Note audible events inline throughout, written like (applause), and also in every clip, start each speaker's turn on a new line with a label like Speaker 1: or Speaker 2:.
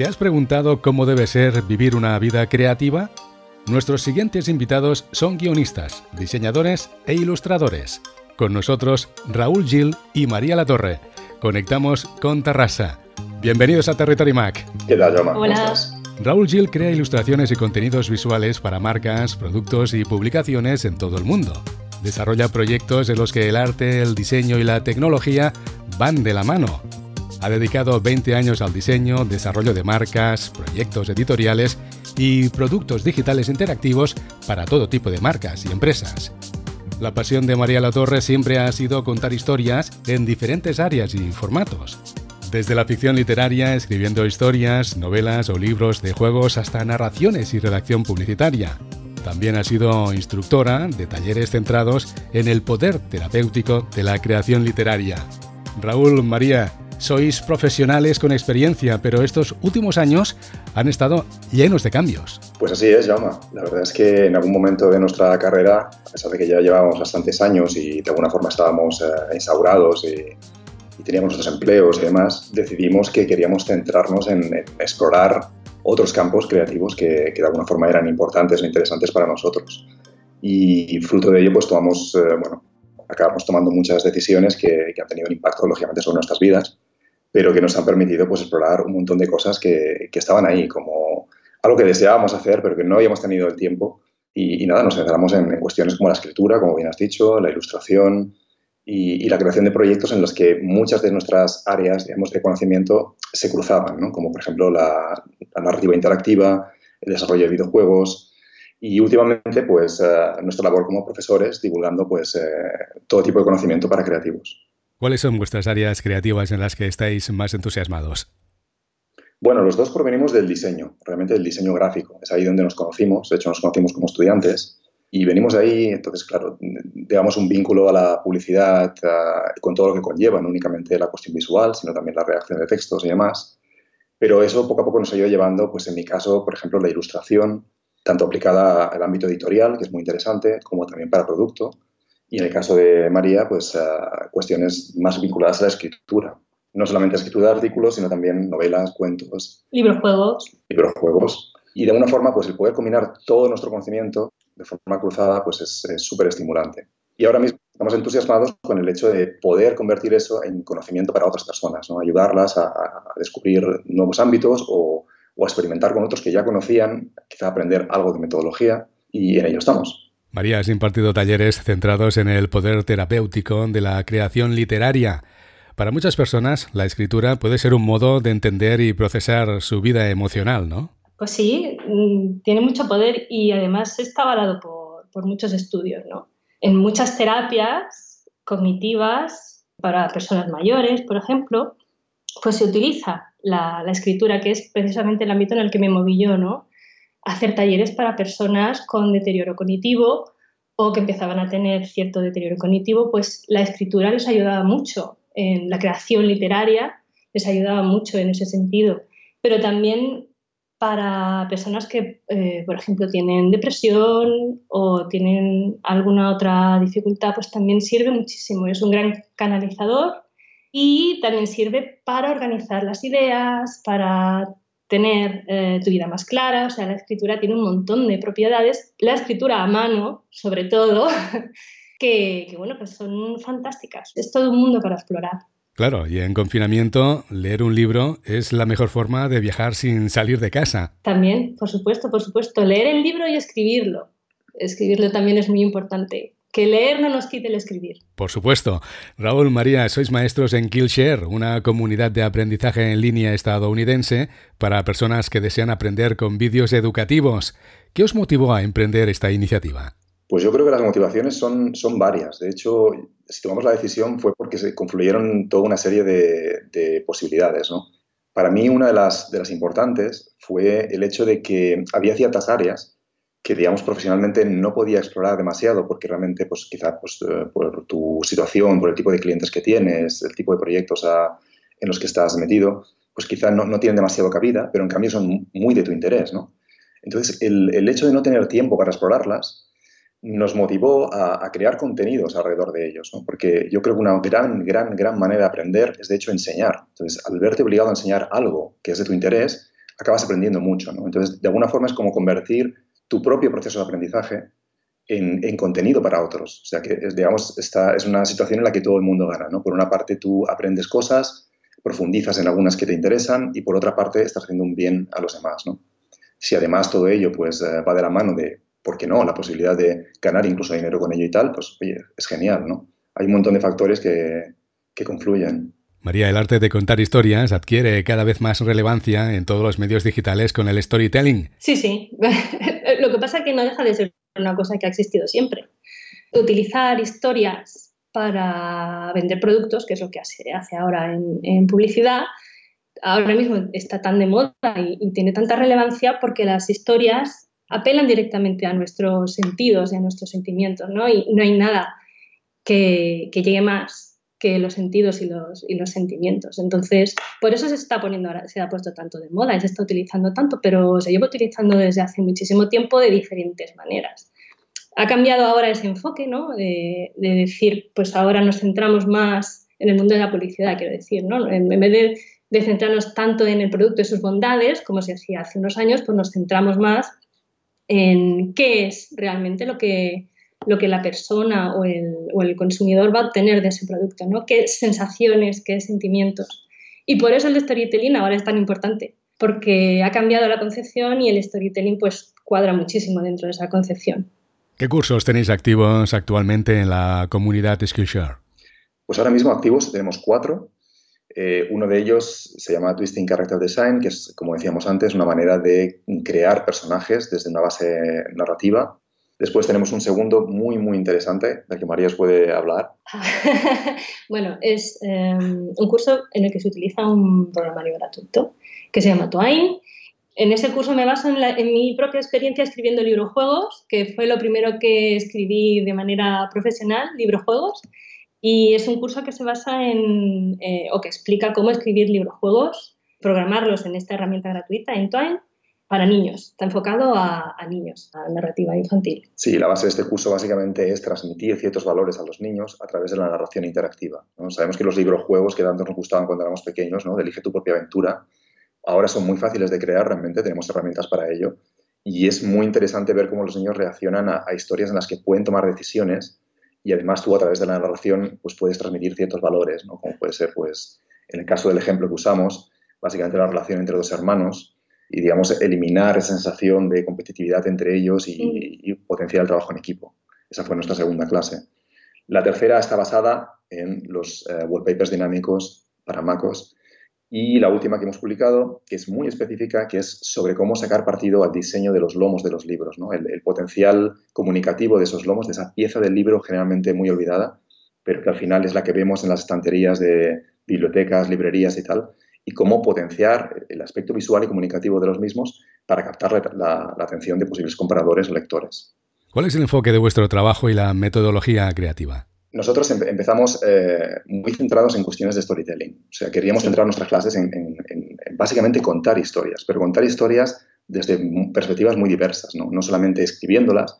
Speaker 1: ¿Te has preguntado cómo debe ser vivir una vida creativa? Nuestros siguientes invitados son guionistas, diseñadores e ilustradores. Con nosotros Raúl Gil y María Latorre. Conectamos con Tarrasa. Bienvenidos a Territory Mac.
Speaker 2: ¿Qué tal?
Speaker 3: Hola.
Speaker 1: Raúl Gil crea ilustraciones y contenidos visuales para marcas, productos y publicaciones en todo el mundo. Desarrolla proyectos en los que el arte, el diseño y la tecnología van de la mano ha dedicado 20 años al diseño, desarrollo de marcas, proyectos editoriales y productos digitales interactivos para todo tipo de marcas y empresas. La pasión de María Latorre siempre ha sido contar historias en diferentes áreas y formatos. Desde la ficción literaria, escribiendo historias, novelas o libros de juegos hasta narraciones y redacción publicitaria. También ha sido instructora de talleres centrados en el poder terapéutico de la creación literaria. Raúl, María, sois profesionales con experiencia, pero estos últimos años han estado llenos de cambios.
Speaker 2: Pues así es, Jaume. La verdad es que en algún momento de nuestra carrera, a pesar de que ya llevábamos bastantes años y de alguna forma estábamos eh, y, teníamos nuestros empleos y demás, decidimos que queríamos centrarnos en, explorar otros campos creativos que, de alguna forma eran importantes o interesantes para nosotros. Y fruto de ello, pues tomamos, eh, bueno, acabamos tomando muchas decisiones que, que, han tenido un impacto, lógicamente, sobre nuestras vidas pero que nos han permitido pues, explorar un montón de cosas que, que estaban ahí, como algo que deseábamos hacer, pero que no habíamos tenido el tiempo. Y, nada, nos centramos en, cuestiones como la escritura, como bien has dicho, la ilustración y, la creación de proyectos en los que muchas de nuestras áreas digamos, de conocimiento se cruzaban, ¿no? como por ejemplo la, narrativa interactiva, el desarrollo de videojuegos y últimamente pues, eh, nuestra labor como profesores divulgando pues, eh, todo tipo de conocimiento para creativos.
Speaker 1: ¿Cuáles son vuestras áreas creativas en las que estáis más entusiasmados?
Speaker 2: Bueno, los dos provenimos del diseño, realmente del diseño gráfico. Es ahí donde nos conocimos, de hecho nos conocimos como estudiantes y venimos de ahí, entonces, claro, digamos un vínculo a la publicidad con todo lo que conlleva, no únicamente la cuestión visual, sino también la redacción de textos y demás. Pero eso poco a poco nos ha ido llevando, pues en mi caso, por ejemplo, la ilustración, tanto aplicada al ámbito editorial, que es muy interesante, como también para producto, y en el caso de María, pues cuestiones más vinculadas a la escritura. No solamente escritura de artículos, sino también novelas, cuentos.
Speaker 3: Libros, juegos.
Speaker 2: Libros, juegos. Y de alguna forma, pues el poder combinar todo nuestro conocimiento de forma cruzada, pues es súper estimulante. Y ahora mismo estamos entusiasmados con el hecho de poder convertir eso en conocimiento para otras personas, ¿no? ayudarlas a, descubrir nuevos ámbitos o, o, a experimentar con otros que ya conocían, quizá aprender algo de metodología y en ello estamos.
Speaker 1: María, has impartido talleres centrados en el poder terapéutico de la creación literaria. Para muchas personas, la escritura puede ser un modo de entender y procesar su vida emocional, ¿no?
Speaker 3: Pues sí, mm, tiene mucho poder y además está avalado por, muchos estudios, ¿no? En muchas terapias cognitivas para personas mayores, por ejemplo, pues se utiliza la, la escritura, que es precisamente el ámbito en el que me moví yo, ¿no? Hacer talleres para personas con deterioro cognitivo o que empezaban a tener cierto deterioro cognitivo, pues la escritura les ayudaba mucho en la creación literaria, les ayudaba mucho en ese sentido, pero también para personas que, eh, por ejemplo, tienen depresión o tienen alguna otra dificultad, pues también sirve muchísimo. Es un gran canalizador y también sirve para organizar las ideas, para tener eh, tu vida más clara, o sea, la escritura tiene un montón de propiedades, la escritura a mano, sobre todo, (laughs) que, bueno, pues son fantásticas. Es todo un mundo para explorar.
Speaker 1: Claro, y en confinamiento leer un libro es la mejor forma de viajar sin salir de casa.
Speaker 3: También, por supuesto, por supuesto, leer el libro y escribirlo. Escribirlo también es muy importante que leer no nos quite el escribir.
Speaker 1: Por supuesto. Raúl María, sois maestros en Killshare, una comunidad de aprendizaje en línea estadounidense para personas que desean aprender con vídeos educativos. ¿Qué os motivó a emprender esta iniciativa?
Speaker 2: Pues yo creo que las motivaciones son, son varias. De hecho, si tomamos la decisión fue porque se confluyeron toda una serie de, de posibilidades. ¿no? Para mí una de las, de las importantes fue el hecho de que había ciertas áreas que, digamos, profesionalmente no podía explorar demasiado porque realmente, pues quizá pues, eh, por tu situación, por el tipo de clientes que tienes, el tipo de proyectos en los que estás metido, pues quizá no, no, tienen demasiado cabida, pero en cambio son muy de tu interés, ¿no? Entonces, el, el hecho de no tener tiempo para explorarlas nos motivó a, a crear contenidos alrededor de ellos, ¿no? Porque yo creo que una gran, gran, gran manera de aprender es, de hecho, enseñar. Entonces, al verte obligado a enseñar algo que es de tu interés, acabas aprendiendo mucho. ¿no? Entonces, de alguna forma es como convertir tu propio proceso de aprendizaje en, contenido para otros. O sea, que digamos, esta es una situación en la que todo el mundo gana. ¿no? Por una parte, tú aprendes cosas, profundizas en algunas que te interesan y por otra parte, estás haciendo un bien a los demás. ¿no? Si además todo ello pues, eh, va de la mano de, ¿por qué no?, la posibilidad de ganar incluso dinero con ello y tal, pues oye, es genial. ¿no? Hay un montón de factores que, que confluyen.
Speaker 1: María, el arte de contar historias adquiere cada vez más relevancia en todos los medios digitales con el storytelling.
Speaker 3: Sí, sí. (laughs) Lo que pasa es que no deja de ser una cosa que ha existido siempre. Utilizar historias para vender productos, que es lo que hace, hace ahora en, publicidad, ahora mismo está tan de moda y, tiene tanta relevancia porque las historias apelan directamente a nuestros sentidos y a nuestros sentimientos, ¿no? Y no hay nada que llegue más que los sentidos y los, sentimientos. Entonces, por eso se está poniendo ahora, se ha puesto tanto de moda y se está utilizando tanto, pero se lleva utilizando desde hace muchísimo tiempo de diferentes maneras. Ha cambiado ahora ese enfoque, ¿no? De, decir, pues ahora nos centramos más en el mundo de la publicidad, quiero decir, ¿no? En, vez de, de centrarnos tanto en el producto y sus bondades, como se hacía hace unos años, pues nos centramos más en qué es realmente lo que, lo que la persona o el, consumidor va a obtener de ese producto, ¿no? Qué sensaciones, qué sentimientos. Y por eso el storytelling ahora es tan importante, porque ha cambiado la concepción y el storytelling pues cuadra muchísimo dentro de esa concepción.
Speaker 1: ¿Qué cursos tenéis activos actualmente en la comunidad Skillshare?
Speaker 2: Pues ahora mismo activos tenemos cuatro. Eh, uno de ellos se llama Twisting Character Design, que es, como decíamos antes, una manera de crear personajes desde una base narrativa Después tenemos un segundo muy, muy interesante, del que María os puede hablar. (laughs)
Speaker 3: bueno, es em, un curso en el que se utiliza un programario gratuito que se llama Twine. En ese curso me baso en, mi propia experiencia escribiendo librojuegos, que fue lo primero que escribí de manera profesional, librojuegos. Y es un curso que se basa en, eh, o que explica cómo escribir librojuegos, programarlos en esta herramienta gratuita, en Twine, para niños, está enfocado a, niños, a narrativa infantil.
Speaker 2: Sí, la base de este curso básicamente es transmitir ciertos valores a los niños a través de la narración interactiva. Sabemos que los libros juegos que tanto nos gustaban cuando éramos pequeños, ¿no? de Elige tu propia aventura, ahora son muy fáciles de crear, realmente tenemos herramientas para ello. Y es muy interesante ver cómo los niños reaccionan a, historias en las que pueden tomar decisiones y además tú a través de la narración pues puedes transmitir ciertos valores, ¿no? como puede ser, pues, en el caso del ejemplo que usamos, básicamente la relación entre dos hermanos, y, digamos, eliminar esa sensación de competitividad entre ellos y, potenciar el trabajo en equipo. Esa fue nuestra segunda clase. La tercera está basada en los eh, wallpapers dinámicos para MacOS. Y la última que hemos publicado, que es muy específica, que es sobre cómo sacar partido al diseño de los lomos de los libros, ¿no? el, el, potencial comunicativo de esos lomos, de esa pieza del libro generalmente muy olvidada, pero que al final es la que vemos en las estanterías de bibliotecas, librerías y tal, y cómo potenciar el aspecto visual y comunicativo de los mismos para captar la, atención de posibles compradores o lectores.
Speaker 1: ¿Cuál es el enfoque de vuestro trabajo y la metodología creativa?
Speaker 2: Nosotros empezamos eh, muy centrados en cuestiones de storytelling. O sea, queríamos centrar nuestras clases en, básicamente contar historias, pero contar historias desde perspectivas muy diversas, no, no solamente escribiéndolas,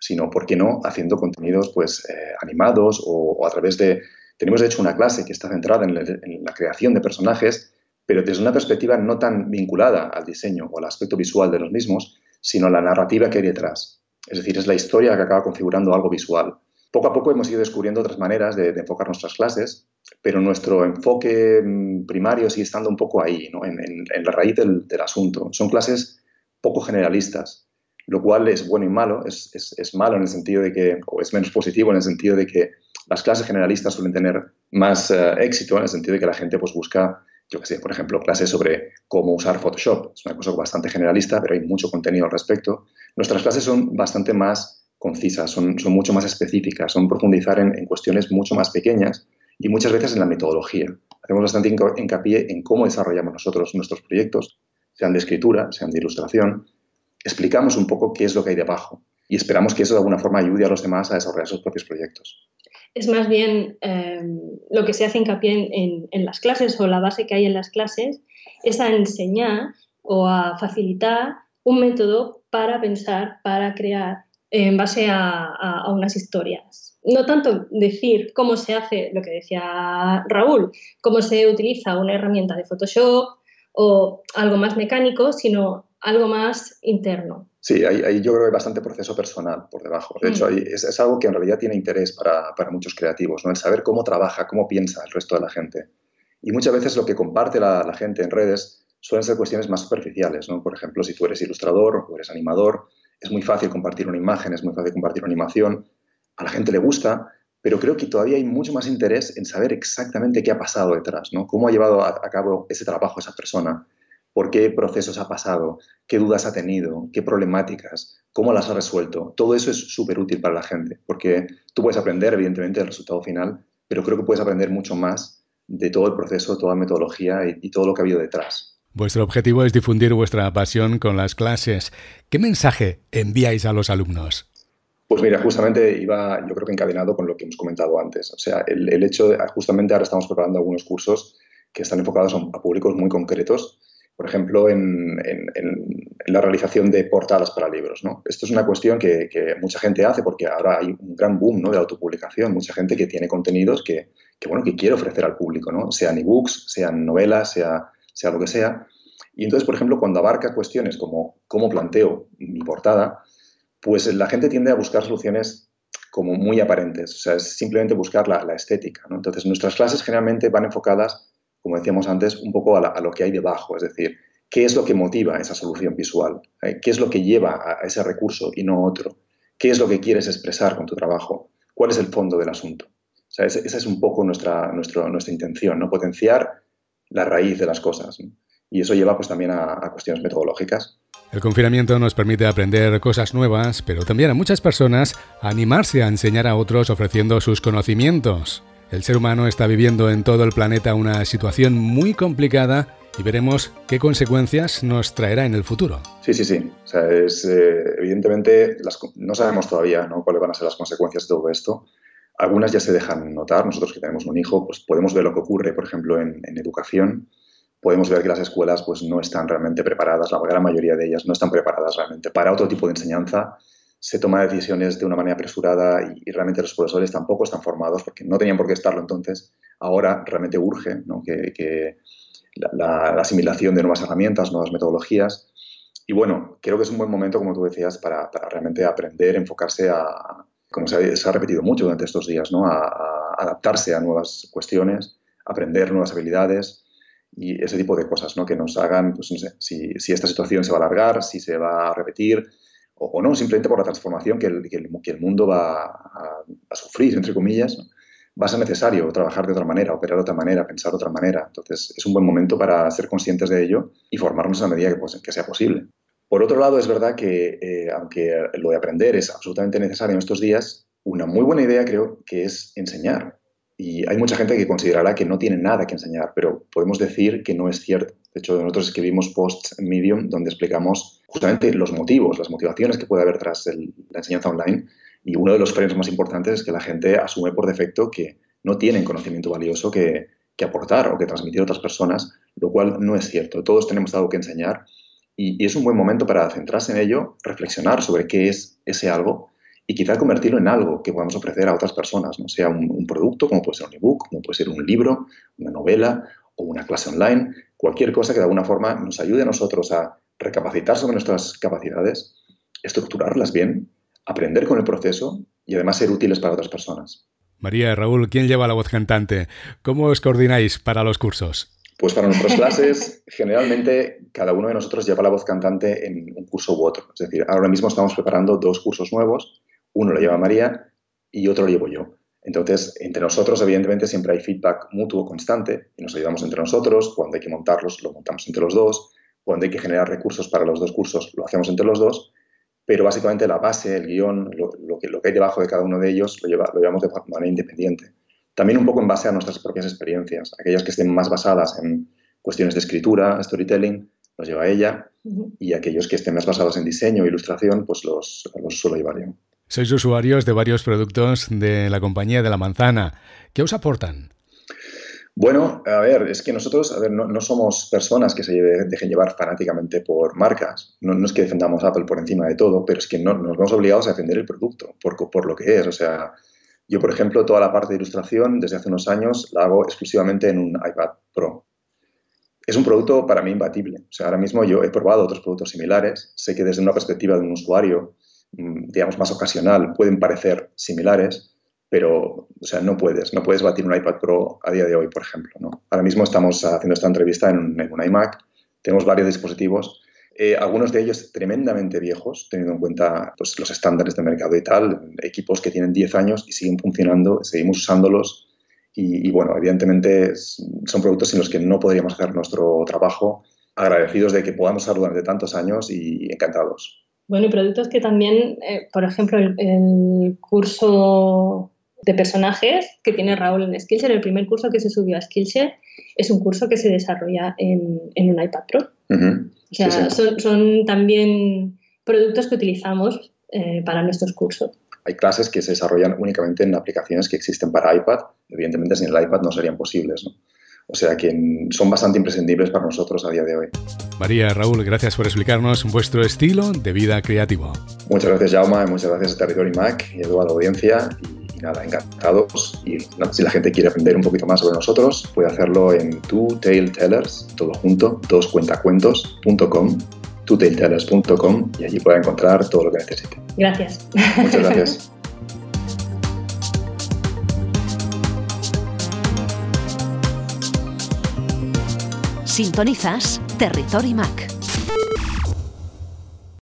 Speaker 2: sino, ¿por qué no?, haciendo contenidos pues, eh, animados o, o, a través de... Tenemos, de hecho, una clase que está centrada en la creación de personajes pero desde una perspectiva no tan vinculada al diseño o al aspecto visual de los mismos, sino a la narrativa que hay detrás. Es decir, es la historia que acaba configurando algo visual. Poco a poco hemos ido descubriendo otras maneras de, enfocar nuestras clases, pero nuestro enfoque mm, primario sigue estando un poco ahí, en, la raíz del, asunto. Son clases poco generalistas, lo cual es bueno y malo. Es, malo en el sentido de que, o es menos positivo en el sentido de que las clases generalistas suelen tener más eh, éxito, en el sentido de que la gente pues, busca yo que sé, por ejemplo, clases sobre cómo usar Photoshop. Es una cosa bastante generalista, pero hay mucho contenido al respecto. Nuestras clases son bastante más concisas, son, son mucho más específicas, son profundizar en, cuestiones mucho más pequeñas y muchas veces en la metodología. Hacemos bastante hincapié en cómo desarrollamos nosotros nuestros proyectos, sean de escritura, sean de ilustración. Explicamos un poco qué es lo que hay debajo y esperamos que eso de alguna forma ayude a los demás a desarrollar sus propios proyectos
Speaker 3: es más bien em, lo que se hace hincapié en, las clases o la base que hay en las clases, es a enseñar o a facilitar un método para pensar, para crear en base a, unas historias. No tanto decir cómo se hace, lo que decía Raúl, cómo se utiliza una herramienta de Photoshop o algo más mecánico, sino algo más interno.
Speaker 2: Sí, ahí, yo creo que hay bastante proceso personal por debajo. De hecho, mm. es, algo que en realidad tiene interés para, muchos creativos, ¿no? el saber cómo trabaja, cómo piensa el resto de la gente. Y muchas veces lo que comparte la, gente en redes suelen ser cuestiones más superficiales. ¿no? Por ejemplo, si tú eres ilustrador o eres animador, es muy fácil compartir una imagen, es muy fácil compartir una animación. A la gente le gusta, pero creo que todavía hay mucho más interés en saber exactamente qué ha pasado detrás, ¿no? cómo ha llevado a, a cabo ese trabajo esa persona por qué procesos ha pasado, qué dudas ha tenido, qué problemáticas, cómo las ha resuelto. Todo eso es súper útil para la gente, porque tú puedes aprender, evidentemente, del resultado final, pero creo que puedes aprender mucho más de todo el proceso, toda la metodología y, todo lo que ha habido detrás.
Speaker 1: Vuestro objetivo es difundir vuestra pasión con las clases. ¿Qué mensaje enviáis a los alumnos?
Speaker 2: Pues mira, justamente iba, yo creo que encadenado con lo que hemos comentado antes. O sea, el, hecho de, justamente ahora estamos preparando algunos cursos que están enfocados a públicos muy concretos por ejemplo, en, la realización de portadas para libros. ¿no? Esto es una cuestión que, mucha gente hace porque ahora hay un gran boom ¿no? de autopublicación, mucha gente que tiene contenidos que, bueno, que quiere ofrecer al público, ¿no? sean ebooks, sean novelas, sea, sea lo que sea. Y entonces, por ejemplo, cuando abarca cuestiones como cómo planteo mi portada, pues la gente tiende a buscar soluciones como muy aparentes, o sea, es simplemente buscar la, la estética. ¿no? Entonces, nuestras clases generalmente van enfocadas como decíamos antes, un poco a, lo que hay debajo, es decir, qué es lo que motiva esa solución visual, ¿Eh? qué es lo que lleva a ese recurso y no otro, qué es lo que quieres expresar con tu trabajo, cuál es el fondo del asunto. O esa es un poco nuestra, nuestra intención, ¿no? potenciar la raíz de las cosas. Y eso lleva pues, también a cuestiones metodológicas.
Speaker 1: El confinamiento nos permite aprender cosas nuevas, pero también a muchas personas animarse a enseñar a otros ofreciendo sus conocimientos. El ser humano está viviendo en todo el planeta una situación muy complicada y veremos qué consecuencias nos traerá en el futuro.
Speaker 2: Sí, sí, sí. O sea, es, eh, evidentemente no sabemos todavía cuáles van a ser las consecuencias de todo esto. Algunas ya se dejan notar. Nosotros que tenemos un hijo, pues podemos ver lo que ocurre, por ejemplo, en, en educación. Podemos ver que las escuelas pues, no están realmente preparadas, la gran mayoría de ellas no están preparadas realmente para otro tipo de enseñanza se toma decisiones de una manera apresurada y, realmente los profesores tampoco están formados porque no tenían por qué estarlo entonces. Ahora realmente urge que, la, asimilación de nuevas herramientas, nuevas metodologías. Y bueno, creo que es un buen momento, como tú decías, para, realmente aprender, enfocarse a, como se ha, repetido mucho durante estos días, ¿no? a, adaptarse a nuevas cuestiones, aprender nuevas habilidades y ese tipo de cosas ¿no? que nos hagan, pues si, si esta situación se va a alargar, si se va a repetir, o, no, simplemente por la transformación que el, que el, mundo va a, sufrir, entre comillas, va a ser necesario trabajar de otra manera, operar de otra manera, pensar de otra manera. Entonces, es un buen momento para ser conscientes de ello y formarnos a la medida que, pues, que sea posible. Por otro lado, es verdad que, eh, aunque lo de aprender es absolutamente necesario en estos días, una muy buena idea creo que es enseñar. Y hay mucha gente que considerará que no tiene nada que enseñar, pero podemos decir que no es cierto. De hecho, nosotros escribimos posts en Medium donde explicamos justamente los motivos, las motivaciones que puede haber tras la enseñanza online. Y uno de los frenos más importantes es que la gente asume por defecto que no tienen conocimiento valioso que, aportar o que transmitir a otras personas, lo cual no es cierto. Todos tenemos algo que enseñar y, es un buen momento para centrarse en ello, reflexionar sobre qué es ese algo y quizá convertirlo en algo que podamos ofrecer a otras personas, no sea un, un, producto, como puede ser un ebook, como puede ser un libro, una novela o una clase online, cualquier cosa que de alguna forma nos ayude a nosotros a recapacitar sobre nuestras capacidades, estructurarlas bien, aprender con el proceso y además ser útiles para otras personas.
Speaker 1: María, Raúl, ¿quién lleva la voz cantante? ¿Cómo os coordináis para los cursos?
Speaker 2: Pues para nuestras clases, generalmente cada uno de nosotros lleva la voz cantante en un curso u otro. Es decir, ahora mismo estamos preparando dos cursos nuevos. Uno lo lleva María y otro lo llevo yo. Entonces, entre nosotros, evidentemente, siempre hay feedback mutuo constante y nos ayudamos entre nosotros. Cuando hay que montarlos, lo montamos entre los dos. Cuando hay que generar recursos para los dos cursos, lo hacemos entre los dos. Pero básicamente la base, el guion, lo, que, lo que hay debajo de cada uno de ellos, lo, llevamos de manera independiente. También un poco en base a nuestras propias experiencias. Aquellas que estén más basadas en cuestiones de escritura, storytelling, los lleva ella. Y aquellos que estén más basados en diseño, ilustración, pues los, los suelo llevar yo.
Speaker 1: Sois usuarios de varios productos de la compañía de la manzana. ¿Qué os aportan?
Speaker 2: Bueno, a ver, es que nosotros no, somos personas que se dejen llevar fanáticamente por marcas. No, es que defendamos Apple por encima de todo, pero es que no, nos vamos obligados a defender el producto por, por lo que es. O sea, yo, por ejemplo, toda la parte de ilustración desde hace unos años la hago exclusivamente en un iPad Pro. es un producto para mí imbatible. O sea, ahora mismo yo he probado otros productos similares. Sé que desde una perspectiva de un usuario, mm, digamos, más ocasional, pueden parecer similares, pero, o sea, no puedes. No puedes batir un iPad Pro a día de hoy, por ejemplo. ¿no? Ahora mismo estamos haciendo esta entrevista en un, iMac. Tenemos varios dispositivos. Eh, algunos de ellos tremendamente viejos, teniendo en cuenta pues, los estándares de mercado y tal. Equipos que tienen 10 años y siguen funcionando, seguimos usándolos y, bueno, evidentemente son productos sin los que no podríamos hacer nuestro trabajo, agradecidos de que podamos usarlo durante tantos años y encantados.
Speaker 3: Bueno, y productos que también, eh, por ejemplo, el, curso de personajes que tiene Raúl en Skillshare, el primer curso que se subió a Skillshare, es un curso que se desarrolla en, un iPad Pro. O sea, Son, también productos que utilizamos eh, para nuestros cursos.
Speaker 2: Hay clases que se desarrollan únicamente en aplicaciones que existen para iPad. Evidentemente, sin el iPad no serían posibles. O sea que son bastante imprescindibles para nosotros a día de hoy.
Speaker 1: María, Raúl, gracias por explicarnos vuestro estilo de vida creativo.
Speaker 2: Muchas gracias, Jaume, muchas gracias a Territory Mac y a toda la audiencia. Y, nada, encantados. Y si la gente quiere aprender un poquito más sobre nosotros, puede hacerlo en Two Tail Tellers, todo junto, doscuentacuentos.com tutailtellers.com y allí puede encontrar todo lo que necesite.
Speaker 3: Gracias.
Speaker 2: Muchas gracias.
Speaker 4: Sintonizas Territory Mac.